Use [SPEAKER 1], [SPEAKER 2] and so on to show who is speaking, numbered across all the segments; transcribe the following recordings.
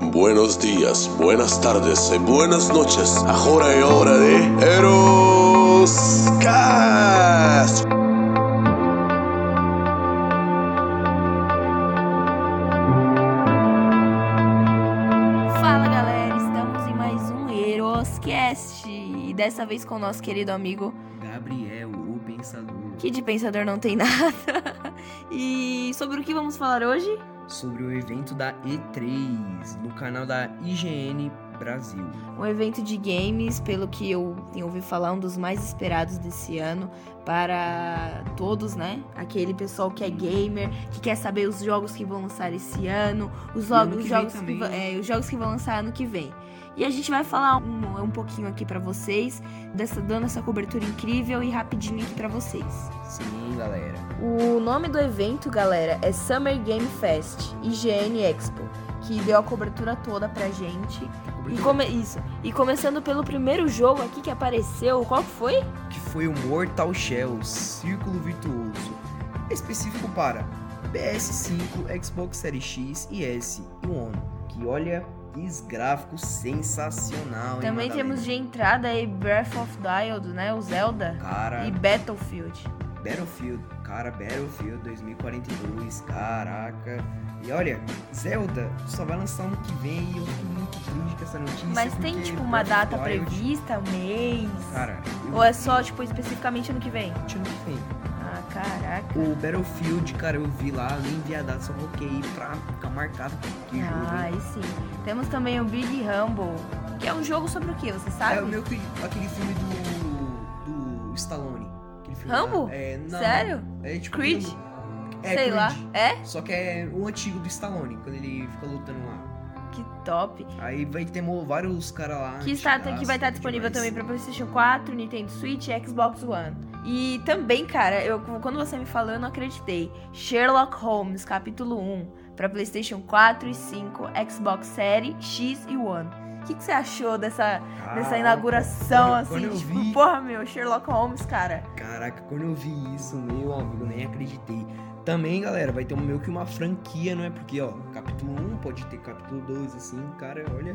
[SPEAKER 1] Buenos días, buenas tardes y buenas noches. Ahora es hora de Eros Cast.
[SPEAKER 2] Fala galera, estamos em mais um Eroscast e dessa vez com o nosso querido amigo
[SPEAKER 3] Gabriel, o pensador,
[SPEAKER 2] que de pensador não tem nada. E sobre o que vamos falar hoje?
[SPEAKER 3] Sobre o evento da E3 no canal da IGN Brasil.
[SPEAKER 2] Um evento de games, pelo que eu tenho ouvido falar, um dos mais esperados desse ano para todos, né? Aquele pessoal que é gamer, que quer saber os jogos que vão lançar esse ano, os,
[SPEAKER 3] ano
[SPEAKER 2] jogos,
[SPEAKER 3] que
[SPEAKER 2] os jogos, que, é, os jogos que vão lançar ano que vem. E a gente vai falar um, um pouquinho aqui pra vocês, dessa, dando essa cobertura incrível e rapidinho aqui pra vocês.
[SPEAKER 3] Sim, galera.
[SPEAKER 2] O nome do evento, galera, é Summer Game Fest IGN Expo, que deu a cobertura toda pra gente. E come... Isso. E começando pelo primeiro jogo aqui que apareceu, qual foi?
[SPEAKER 3] Que foi o Mortal Shell Círculo Virtuoso, específico para PS5, Xbox Series X e S e One. Que olha, que gráfico sensacional, hein,
[SPEAKER 2] Também
[SPEAKER 3] Madalena?
[SPEAKER 2] temos de entrada aí Breath of the Wild, né? O Zelda.
[SPEAKER 3] Cara,
[SPEAKER 2] E Battlefield.
[SPEAKER 3] Battlefield, cara, Battlefield 2042, caraca. E olha, Zelda só vai lançar ano que vem e eu tô muito triste com essa notícia.
[SPEAKER 2] Mas tem, tipo, uma data
[SPEAKER 3] Wild-
[SPEAKER 2] prevista, um mês?
[SPEAKER 3] Cara, eu
[SPEAKER 2] Ou é só, tipo, especificamente ano que vem?
[SPEAKER 3] ano que vem.
[SPEAKER 2] Caraca.
[SPEAKER 3] O Battlefield, cara, eu vi lá, nem vi a data, só coloquei pra ficar marcado. Que jogo,
[SPEAKER 2] Ah,
[SPEAKER 3] hein?
[SPEAKER 2] aí sim. Temos também o Big Rumble, que é um jogo sobre o que, você sabe?
[SPEAKER 3] É o meu que- aquele filme do. do Stallone. Aquele filme
[SPEAKER 2] Rambo?
[SPEAKER 3] lá. É, não,
[SPEAKER 2] Sério?
[SPEAKER 3] É tipo.
[SPEAKER 2] Creed?
[SPEAKER 3] É,
[SPEAKER 2] Sei lá.
[SPEAKER 3] Creed.
[SPEAKER 2] É?
[SPEAKER 3] Só que é o antigo do Stallone, quando ele fica lutando lá.
[SPEAKER 2] Que top.
[SPEAKER 3] Aí vai ter vários caras lá.
[SPEAKER 2] Que, está, que vai estar
[SPEAKER 3] top
[SPEAKER 2] disponível
[SPEAKER 3] demais.
[SPEAKER 2] também para PlayStation 4, Nintendo Switch e Xbox One. E também, cara, eu, quando você me falou, eu não acreditei. Sherlock Holmes, capítulo 1, para PlayStation 4 e 5, Xbox Series X e One. O que, que você achou dessa, dessa
[SPEAKER 3] Caraca,
[SPEAKER 2] inauguração,
[SPEAKER 3] quando-
[SPEAKER 2] assim?
[SPEAKER 3] quando
[SPEAKER 2] tipo,
[SPEAKER 3] vi-
[SPEAKER 2] porra, meu, Sherlock Holmes, cara.
[SPEAKER 3] Caraca, quando eu vi isso, meu amigo, nem acreditei. Também, galera, vai ter um meio que uma franquia, não é? Porque, ó, capítulo 1 pode ter capítulo 2, assim, cara, olha.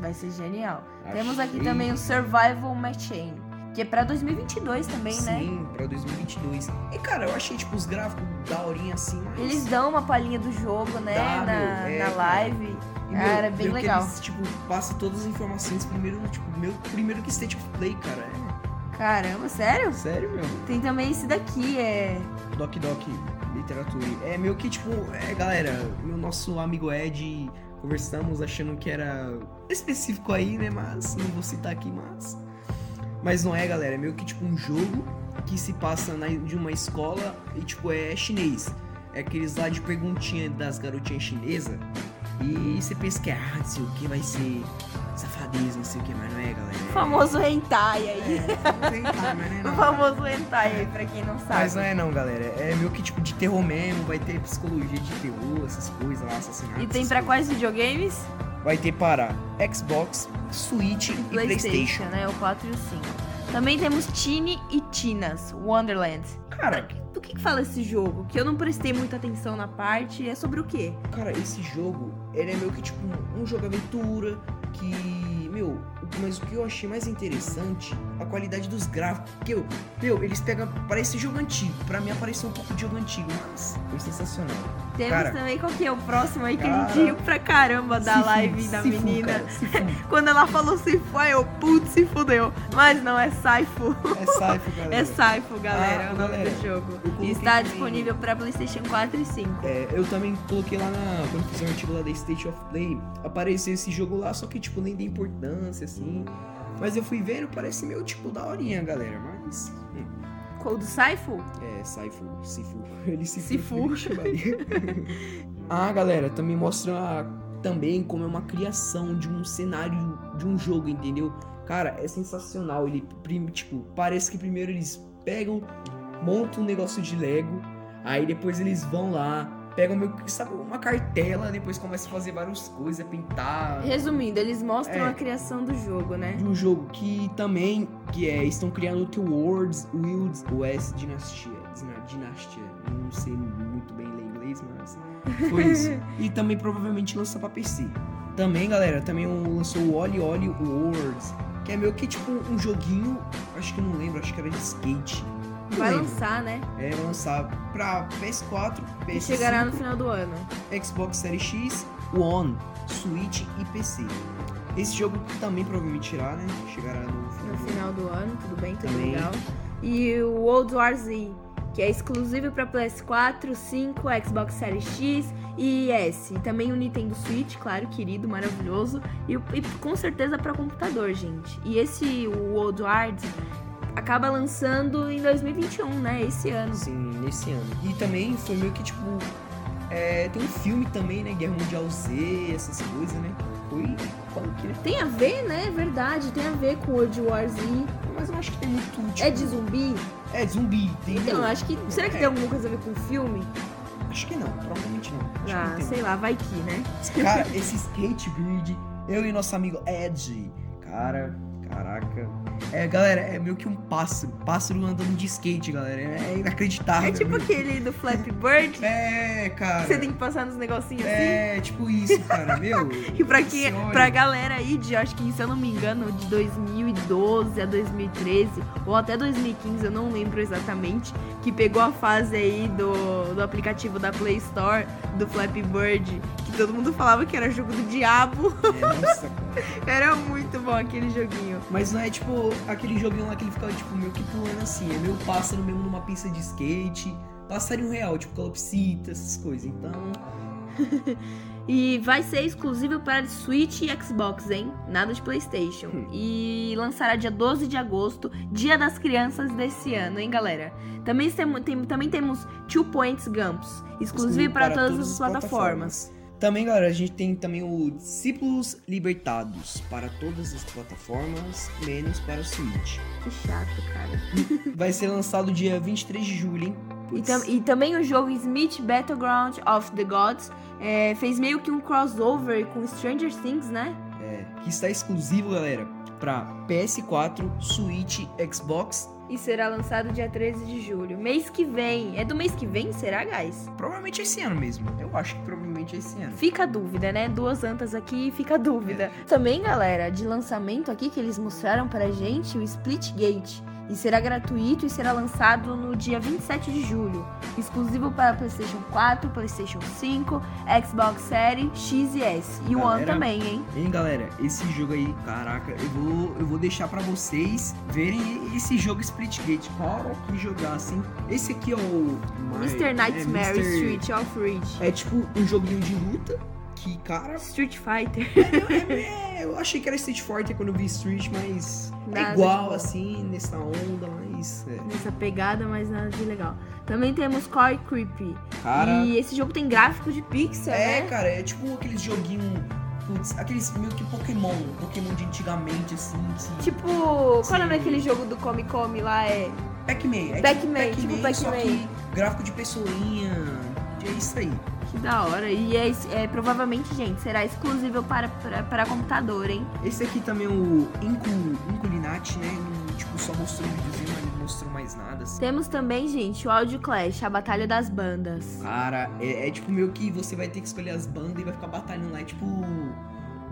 [SPEAKER 2] Vai ser genial. Temos aqui
[SPEAKER 3] achei-
[SPEAKER 2] também o Survival Machine, que é pra 2022 também, né?
[SPEAKER 3] Sim, pra 2022. E, cara, eu achei, tipo, os gráficos daorinha assim, mas...
[SPEAKER 2] Eles dão uma palhinha do jogo, né?
[SPEAKER 3] Dá,
[SPEAKER 2] na,
[SPEAKER 3] meu, é,
[SPEAKER 2] na live.
[SPEAKER 3] E, meu,
[SPEAKER 2] Cara, é bem
[SPEAKER 3] que
[SPEAKER 2] legal.
[SPEAKER 3] Eles, tipo, passam todas as informações primeiro, tipo, meu, primeiro que State of Play, cara. É,
[SPEAKER 2] Caramba, sério?
[SPEAKER 3] sério, meu.
[SPEAKER 2] Tem também esse daqui, é.
[SPEAKER 3] Doc Doc Literatura. É meio que, tipo, é, galera, meu nosso amigo Ed, conversamos achando que era específico aí, né? Mas, não vou citar aqui, mas. Mas não é, galera, é meio que, tipo, um jogo que se passa na, de uma escola e, tipo, é chinês. É aqueles lá de perguntinha das garotinhas chinesas. E você pensa que, ah, não sei o que, vai ser safadeza, não sei o que, mas não é, galera.
[SPEAKER 2] O famoso hentai aí.
[SPEAKER 3] É, mas não é
[SPEAKER 2] O famoso hentai aí, pra quem não sabe.
[SPEAKER 3] Mas não é não, galera. É meio que tipo de terror mesmo, vai ter psicologia de terror, essas coisas lá, assassinato.
[SPEAKER 2] E tem pra
[SPEAKER 3] coisas.
[SPEAKER 2] quais videogames?
[SPEAKER 3] Vai ter para Xbox, Switch e Playstation.
[SPEAKER 2] né? O 4 e o 5. Também temos Tini e Tinas, Wonderland.
[SPEAKER 3] Cara,
[SPEAKER 2] Do que, que fala esse jogo? Que eu não prestei muita atenção na parte. É sobre o quê?
[SPEAKER 3] cara, esse jogo, ele é meio que tipo um jogo aventura que, meu, mas o que eu achei mais interessante, a qualidade dos gráficos. Porque, eu- meu, eles pegam, parece jogo antigo. Pra mim apareceu um pouco de jogo antigo, mas foi sensacional.
[SPEAKER 2] Temos
[SPEAKER 3] Cara.
[SPEAKER 2] também qual que é o próximo aí que a
[SPEAKER 3] Cara.
[SPEAKER 2] gente riu pra caramba da
[SPEAKER 3] Se fu-
[SPEAKER 2] live da
[SPEAKER 3] se fu,
[SPEAKER 2] menina.
[SPEAKER 3] cara, se.
[SPEAKER 2] Quando ela falou Sifu, aí eu, putz, se fudeu. Mas não, é Saifu.
[SPEAKER 3] É Saifu, galera.
[SPEAKER 2] É Saifu, galera,
[SPEAKER 3] Ah,
[SPEAKER 2] é o nome do jogo. E está disponível pra PlayStation 4 e 5.
[SPEAKER 3] É, eu também coloquei lá na. Quando fiz o artigo lá da State of Play, apareceu esse jogo lá, só que tipo, nem dei importância, assim. Mas eu fui vendo, parece meio tipo da horinha, galera. Mas. hum,
[SPEAKER 2] Qual do Saifu?
[SPEAKER 3] é, Saifu, Sifu. Ele se
[SPEAKER 2] Sifu.
[SPEAKER 3] Ah, galera, também mostra também como é uma criação de um cenário de um jogo, entendeu? Cara, é sensacional. Ele, tipo, parece que primeiro eles pegam, montam um negócio de Lego, aí depois eles vão lá, pegam meio que, sabe, uma cartela, depois começam a fazer várias coisas, pintar.
[SPEAKER 2] Resumindo, eles mostram
[SPEAKER 3] É.
[SPEAKER 2] a criação do jogo, né?
[SPEAKER 3] Um jogo que também, que é, estão criando o The Worlds, Wilds West Dinastia, Dina- Dinastia, não sei muito bem ler inglês, mas foi isso. e também provavelmente lança pra PC. Também, galera, também lançou o Oli Oli Worlds, que é meio que tipo um joguinho, acho que não lembro, acho que era de skate. Não
[SPEAKER 2] Vai
[SPEAKER 3] lembro.
[SPEAKER 2] lançar, né?
[SPEAKER 3] É, lançar pra PS4,
[SPEAKER 2] E
[SPEAKER 3] PS5,
[SPEAKER 2] chegará no final do ano.
[SPEAKER 3] Xbox Series X, One, Switch e PC. Esse jogo também provavelmente irá, né? Chegará no final.
[SPEAKER 2] No
[SPEAKER 3] do
[SPEAKER 2] final do ano, tudo bem, tudo
[SPEAKER 3] Também.
[SPEAKER 2] legal. E o World War Z, que é exclusivo para PS4, 5, Xbox Series X e S. E também o Nintendo Switch, claro, querido, maravilhoso. E, e com certeza para computador, gente. E esse o World War Z acaba lançando em 2021, né? Esse ano.
[SPEAKER 3] Sim, nesse ano. E também foi meio que tipo. é, tem um filme também, né? Guerra Mundial Z, essas coisas, né? Foi punk, né?
[SPEAKER 2] Tem a ver, né? É verdade, tem a ver com World War Z.
[SPEAKER 3] Mas eu acho que tem muito. Tipo,
[SPEAKER 2] É de zumbi?
[SPEAKER 3] É, de zumbi, entendeu?
[SPEAKER 2] Então, eu acho que. Será que
[SPEAKER 3] É.
[SPEAKER 2] tem alguma coisa a ver com o filme?
[SPEAKER 3] Acho que não, provavelmente não. Acho que
[SPEAKER 2] Ah,
[SPEAKER 3] não tem.
[SPEAKER 2] sei lá, vai que, né?
[SPEAKER 3] Cara, esse Skatebird, eu e nosso amigo Ed, cara, caraca. É, galera, é meio que um pássaro, pássaro andando de skate, galera. É inacreditável.
[SPEAKER 2] É tipo aquele do Flappy Bird.
[SPEAKER 3] É, cara.
[SPEAKER 2] Você tem que passar nos negocinhos assim.
[SPEAKER 3] É, tipo isso, cara, meu.
[SPEAKER 2] E pra, quem,
[SPEAKER 3] Senhora.
[SPEAKER 2] pra galera aí de, acho que se eu não me engano, de 2012 a 2013, ou até 2015, eu não lembro exatamente, que pegou a fase aí do, do aplicativo da Play Store, do Flappy Bird, que todo mundo falava que era jogo do diabo.
[SPEAKER 3] É, nossa, cara.
[SPEAKER 2] Era muito bom aquele joguinho.
[SPEAKER 3] Mas não é tipo aquele joguinho lá que ele ficava, tipo, meio que pulando assim. É meio pássaro mesmo numa pista de skate. Passarinho real, tipo calopsita, essas coisas. Então,
[SPEAKER 2] E vai ser exclusivo para Switch e Xbox, hein? Nada de PlayStation.
[SPEAKER 3] Hum.
[SPEAKER 2] E lançará dia 12 de agosto, Dia das Crianças desse ano, hein, galera? Também, tem- também temos Two Points Gumps, exclusivo para, todas, as plataformas.
[SPEAKER 3] Também, galera, a gente tem também o Discípulos Libertados para todas as plataformas, menos para o Switch.
[SPEAKER 2] Que chato, cara.
[SPEAKER 3] Vai ser lançado dia 23 de julho, hein?
[SPEAKER 2] E, tam- e também o jogo Smith Battleground of the Gods é, fez meio que um crossover com Stranger Things, né?
[SPEAKER 3] é, que está exclusivo, galera, para PS4, Switch, Xbox.
[SPEAKER 2] E será lançado dia 13 de julho. Mês que vem. É do mês que vem, será, guys?
[SPEAKER 3] Provavelmente esse ano mesmo. Eu acho que provavelmente esse ano.
[SPEAKER 2] Fica a dúvida, né? Duas antas aqui, fica a dúvida. Também, galera, de lançamento aqui que eles mostraram pra gente, o Splitgate. E será gratuito e será lançado no dia 27 de julho. Exclusivo para PlayStation 4, PlayStation 5, Xbox Series, X e S. E o One também, hein?
[SPEAKER 3] Hein, galera, esse jogo aí, caraca, eu vou, eu vou deixar pra vocês verem esse jogo Splitgate. Cara, que jogar assim. Esse aqui é o.
[SPEAKER 2] Mr. Nightmare
[SPEAKER 3] é, Mr.
[SPEAKER 2] Street of Rage.
[SPEAKER 3] É tipo um joguinho de luta que, cara,
[SPEAKER 2] Street Fighter.
[SPEAKER 3] é, eu achei que era Street Fighter quando eu vi Street, mas
[SPEAKER 2] Nada
[SPEAKER 3] é igual assim, nessa onda, mas. É.
[SPEAKER 2] Nessa pegada, mas nada de legal. Também temos Core Creepy.
[SPEAKER 3] Cara.
[SPEAKER 2] E esse jogo tem gráfico de pixel,
[SPEAKER 3] É,
[SPEAKER 2] né?
[SPEAKER 3] cara, é tipo aqueles joguinhos. Putz, aqueles meio que Pokémon. Pokémon de antigamente, assim. que-
[SPEAKER 2] Tipo, qual é o nome
[SPEAKER 3] Sim.
[SPEAKER 2] daquele jogo do Come Come lá? É
[SPEAKER 3] Pac-Man. É
[SPEAKER 2] Pac-Man, tipo
[SPEAKER 3] só
[SPEAKER 2] Pac-Man.
[SPEAKER 3] que gráfico de pessoinha. É isso aí.
[SPEAKER 2] que da hora. E é, é, provavelmente, gente, será exclusivo para, para, para computador, hein?
[SPEAKER 3] Esse aqui também é o Incu, Inculinati, né? Tipo, só mostrou um videozinho, mas não mostrou mais nada. Assim.
[SPEAKER 2] Temos também, gente, o Audio Clash, a Batalha das Bandas.
[SPEAKER 3] Cara, é, é tipo meio que você vai ter que escolher as bandas e vai ficar batalhando lá. É tipo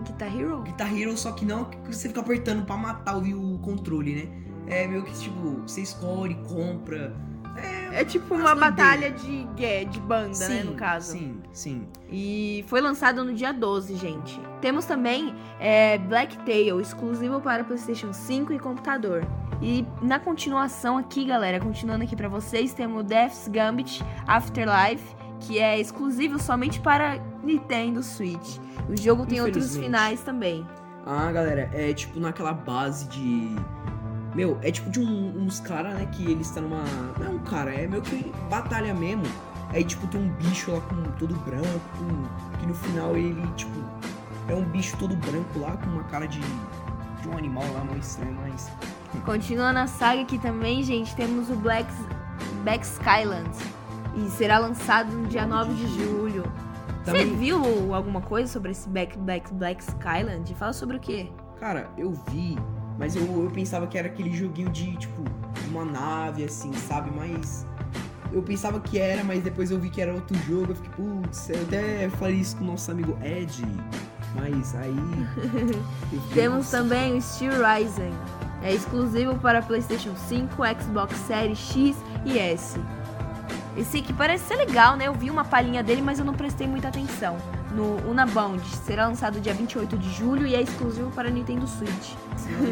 [SPEAKER 2] Guitar Hero?
[SPEAKER 3] Guitar Hero, só que não que você fica apertando pra matar o controle, né? É meio que tipo, você escolhe, compra.
[SPEAKER 2] É tipo uma batalha de, de, de banda, né, no caso.
[SPEAKER 3] Sim, sim.
[SPEAKER 2] E foi lançado no dia 12, gente. Temos também é, Black Tail, exclusivo para PlayStation 5 e computador. E na continuação aqui, galera, continuando aqui pra vocês, temos Death's Gambit Afterlife, que é exclusivo somente para Nintendo Switch. O jogo tem outros finais também.
[SPEAKER 3] Ah, galera, é tipo naquela base de. Meu, é tipo de um- uns caras, né? Que eles estão numa. Não é um cara, é meio que batalha mesmo. Aí, tipo, tem um bicho lá com todo branco. com- Que no final ele, tipo. É um bicho todo branco lá, com uma cara de. De um animal lá, muito estranho, mas.
[SPEAKER 2] Continuando a saga aqui também, gente, temos o Black, Black Skyland. E será lançado no dia 9 de julho. Você viu alguma coisa sobre esse Black, Black, Black Skyland? Fala sobre o quê?
[SPEAKER 3] cara, eu vi, mas eu, eu pensava que era aquele joguinho de, tipo, uma nave, assim, sabe? Mas. Eu pensava que era, mas depois eu vi que era outro jogo. Eu fiquei, putz, eu até falei isso com o nosso amigo Ed. Mas aí.
[SPEAKER 2] Temos também o Steel Rising. É exclusivo para PlayStation 5, Xbox Series X e S. Esse aqui parece ser legal, né? Eu vi uma palhinha dele, mas eu não prestei muita atenção. No Unabound será lançado dia 28 de julho e é exclusivo para Nintendo Switch.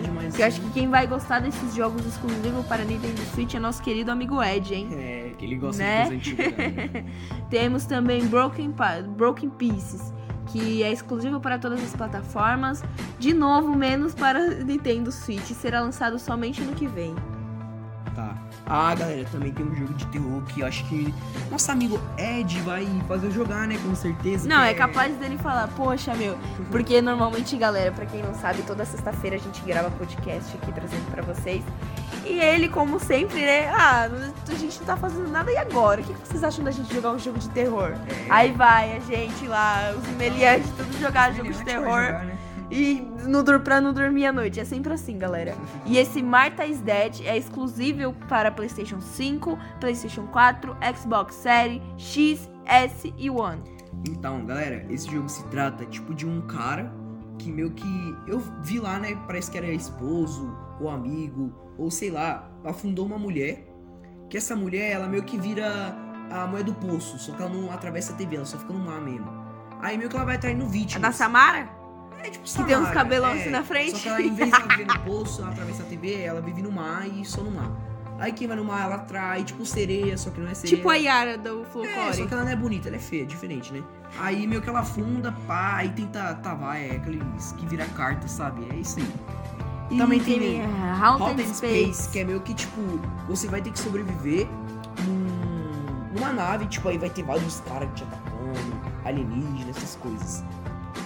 [SPEAKER 3] demais
[SPEAKER 2] eu acho que quem vai gostar desses jogos exclusivos para Nintendo Switch é nosso querido amigo Ed, hein?
[SPEAKER 3] É, que ele gosta
[SPEAKER 2] Né?
[SPEAKER 3] de né?
[SPEAKER 2] Temos também Broken, Broken Pieces, que é exclusivo para todas as plataformas. De novo, menos para Nintendo Switch. Será lançado somente no que vem.
[SPEAKER 3] Tá. Ah, galera, também tem um jogo de terror que eu acho que nosso amigo Ed vai fazer eu jogar, né? Com certeza.
[SPEAKER 2] Não,
[SPEAKER 3] que
[SPEAKER 2] é capaz dele falar, poxa, meu. Porque normalmente, galera, pra quem não sabe, toda sexta-feira a gente grava podcast aqui trazendo pra vocês. E ele, como sempre, né? Ah, a gente não tá fazendo nada e agora? O que vocês acham da gente jogar um jogo de terror?
[SPEAKER 3] É.
[SPEAKER 2] Aí vai a gente lá, os meliantes, tudo jogar jogo de terror. E no, pra não dormir à noite. É sempre assim, galera. E esse Martha is Dead é exclusivo para PlayStation 5, PlayStation 4, Xbox Series, X, S e One.
[SPEAKER 3] Então, galera, esse jogo se trata tipo de um cara que meio que eu vi lá, né? Parece que era esposo ou amigo ou sei lá, afundou uma mulher. Que essa mulher, ela meio que vira a mulher do poço, só que ela não atravessa a TV, ela só fica no mar mesmo. Aí meio que ela vai atraindo
[SPEAKER 2] É
[SPEAKER 3] vítimas.
[SPEAKER 2] da Samara?
[SPEAKER 3] É tipo
[SPEAKER 2] Que tem uns cabelão
[SPEAKER 3] é.
[SPEAKER 2] assim na frente.
[SPEAKER 3] Só que ela, em vez de ela viver no poço, ela atravessa a TV, ela vive no mar e só no mar. Aí quem vai no mar, ela atrai, tipo sereia, só que não é sereia.
[SPEAKER 2] Tipo a Yara do
[SPEAKER 3] É,
[SPEAKER 2] Folclore.
[SPEAKER 3] só que ela não é bonita, ela é feia, diferente, né? Aí meio que ela afunda, pá, aí tenta tavar, é aqueles que vira carta, sabe? É isso aí.
[SPEAKER 2] E
[SPEAKER 3] também tem
[SPEAKER 2] é,
[SPEAKER 3] Haunted
[SPEAKER 2] Haunted
[SPEAKER 3] Space,
[SPEAKER 2] Space.
[SPEAKER 3] que é meio que tipo, você vai ter que sobreviver num- numa nave, tipo, aí vai ter vários caras te atacando, alienígenas, essas coisas.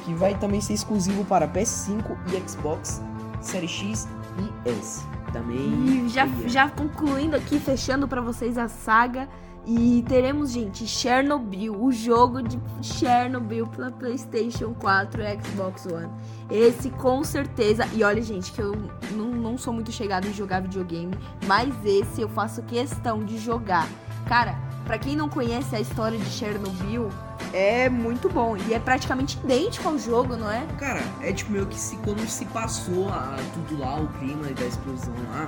[SPEAKER 3] Que vai também ser exclusivo para PS5 e Xbox Series X e S. Também.
[SPEAKER 2] E já, já concluindo aqui, fechando pra vocês a saga. E teremos, gente, Chernobyl, o jogo de Chernobyl pra PlayStation 4 e Xbox One. Esse com certeza. E olha, gente, que eu não, não sou muito chegada em jogar videogame, mas esse eu faço questão de jogar. Cara, pra quem não conhece a história de Chernobyl, é muito bom. E é praticamente idêntico ao jogo, não é?
[SPEAKER 3] Cara, é tipo meio que se quando se passou a, tudo lá, o clima da explosão lá,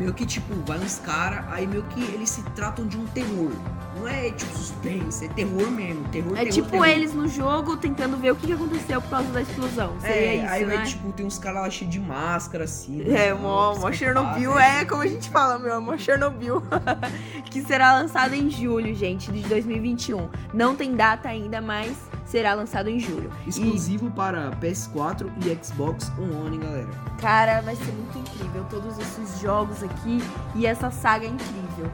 [SPEAKER 3] meio que tipo, vai uns caras, aí meio que eles se tratam de um terror. Não é tipo suspense, é terror mesmo. Terror,
[SPEAKER 2] É
[SPEAKER 3] terror,
[SPEAKER 2] tipo
[SPEAKER 3] terror.
[SPEAKER 2] eles no jogo tentando ver o que aconteceu por causa da explosão. Seria
[SPEAKER 3] É,
[SPEAKER 2] isso,
[SPEAKER 3] aí
[SPEAKER 2] né?
[SPEAKER 3] vai, tipo, tem uns caras lá cheios de máscara, assim.
[SPEAKER 2] É,
[SPEAKER 3] né,
[SPEAKER 2] mó, mó Chernobyl é como a gente fala, meu amor, Chernobyl. que será lançado em julho, gente, de 2021. Não tem data ainda, mas será lançado em julho.
[SPEAKER 3] Exclusivo para PS4 e Xbox One, galera.
[SPEAKER 2] Cara, vai ser muito incrível todos esses jogos aqui e essa saga é incrível.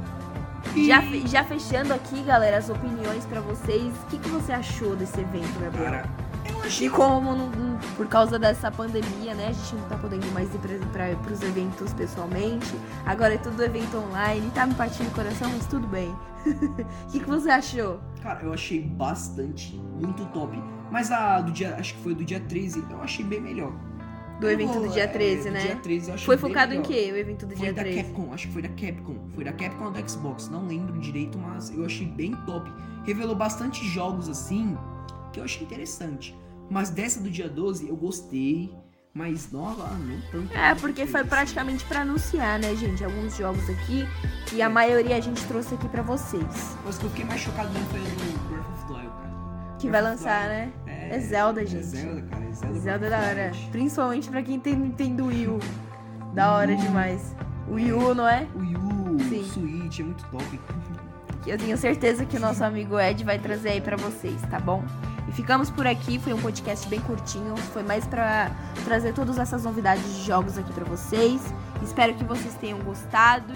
[SPEAKER 3] E-
[SPEAKER 2] Já, fe- já fechando aqui, galera, as opiniões pra vocês. O que, que você achou desse evento, Gabriel?
[SPEAKER 3] Cara,
[SPEAKER 2] E
[SPEAKER 3] achei
[SPEAKER 2] como não- não- por causa dessa pandemia, né, a gente não tá podendo mais ir para pros eventos pessoalmente. Agora é tudo evento online, tá me partindo o coração, mas tudo bem. O que, que você achou?
[SPEAKER 3] Cara, eu achei bastante, muito top. Mas a do dia, acho que foi do dia 13, eu achei bem melhor.
[SPEAKER 2] Do
[SPEAKER 3] Eu
[SPEAKER 2] evento
[SPEAKER 3] vou-
[SPEAKER 2] do dia
[SPEAKER 3] é,
[SPEAKER 2] 13,
[SPEAKER 3] do
[SPEAKER 2] né?
[SPEAKER 3] Dia 13 eu achei
[SPEAKER 2] Foi focado em quê, o evento do
[SPEAKER 3] Foi
[SPEAKER 2] dia
[SPEAKER 3] da
[SPEAKER 2] 13?
[SPEAKER 3] Capcom, acho que foi da Capcom. Foi da Capcom ou do Xbox, não lembro direito, mas eu achei bem top. Revelou bastante jogos assim, que eu achei interessante. Mas dessa do dia 12 eu gostei, mas nova, ah, não tanto.
[SPEAKER 2] É, porque foi praticamente pra anunciar, né, gente? Alguns jogos aqui e a maioria a gente trouxe aqui pra vocês.
[SPEAKER 3] Mas o que eu fiquei mais chocado mesmo foi do Breath of the Wild, cara.
[SPEAKER 2] Que vai
[SPEAKER 3] Breath the
[SPEAKER 2] lançar, né? É Zelda, gente.
[SPEAKER 3] É Zelda, cara. É Zelda,
[SPEAKER 2] Zelda é da hora. Principalmente pra quem tem Nintendo Wii U. Da hora
[SPEAKER 3] U.
[SPEAKER 2] demais. O Wii U, não é?
[SPEAKER 3] O Wii U,
[SPEAKER 2] Sim.
[SPEAKER 3] Switch, é muito top.
[SPEAKER 2] eu tenho certeza que o nosso amigo Ed vai trazer aí pra vocês, tá bom? Ficamos por aqui, foi um podcast bem curtinho, foi mais pra trazer todas essas novidades de jogos aqui pra vocês. Espero que vocês tenham gostado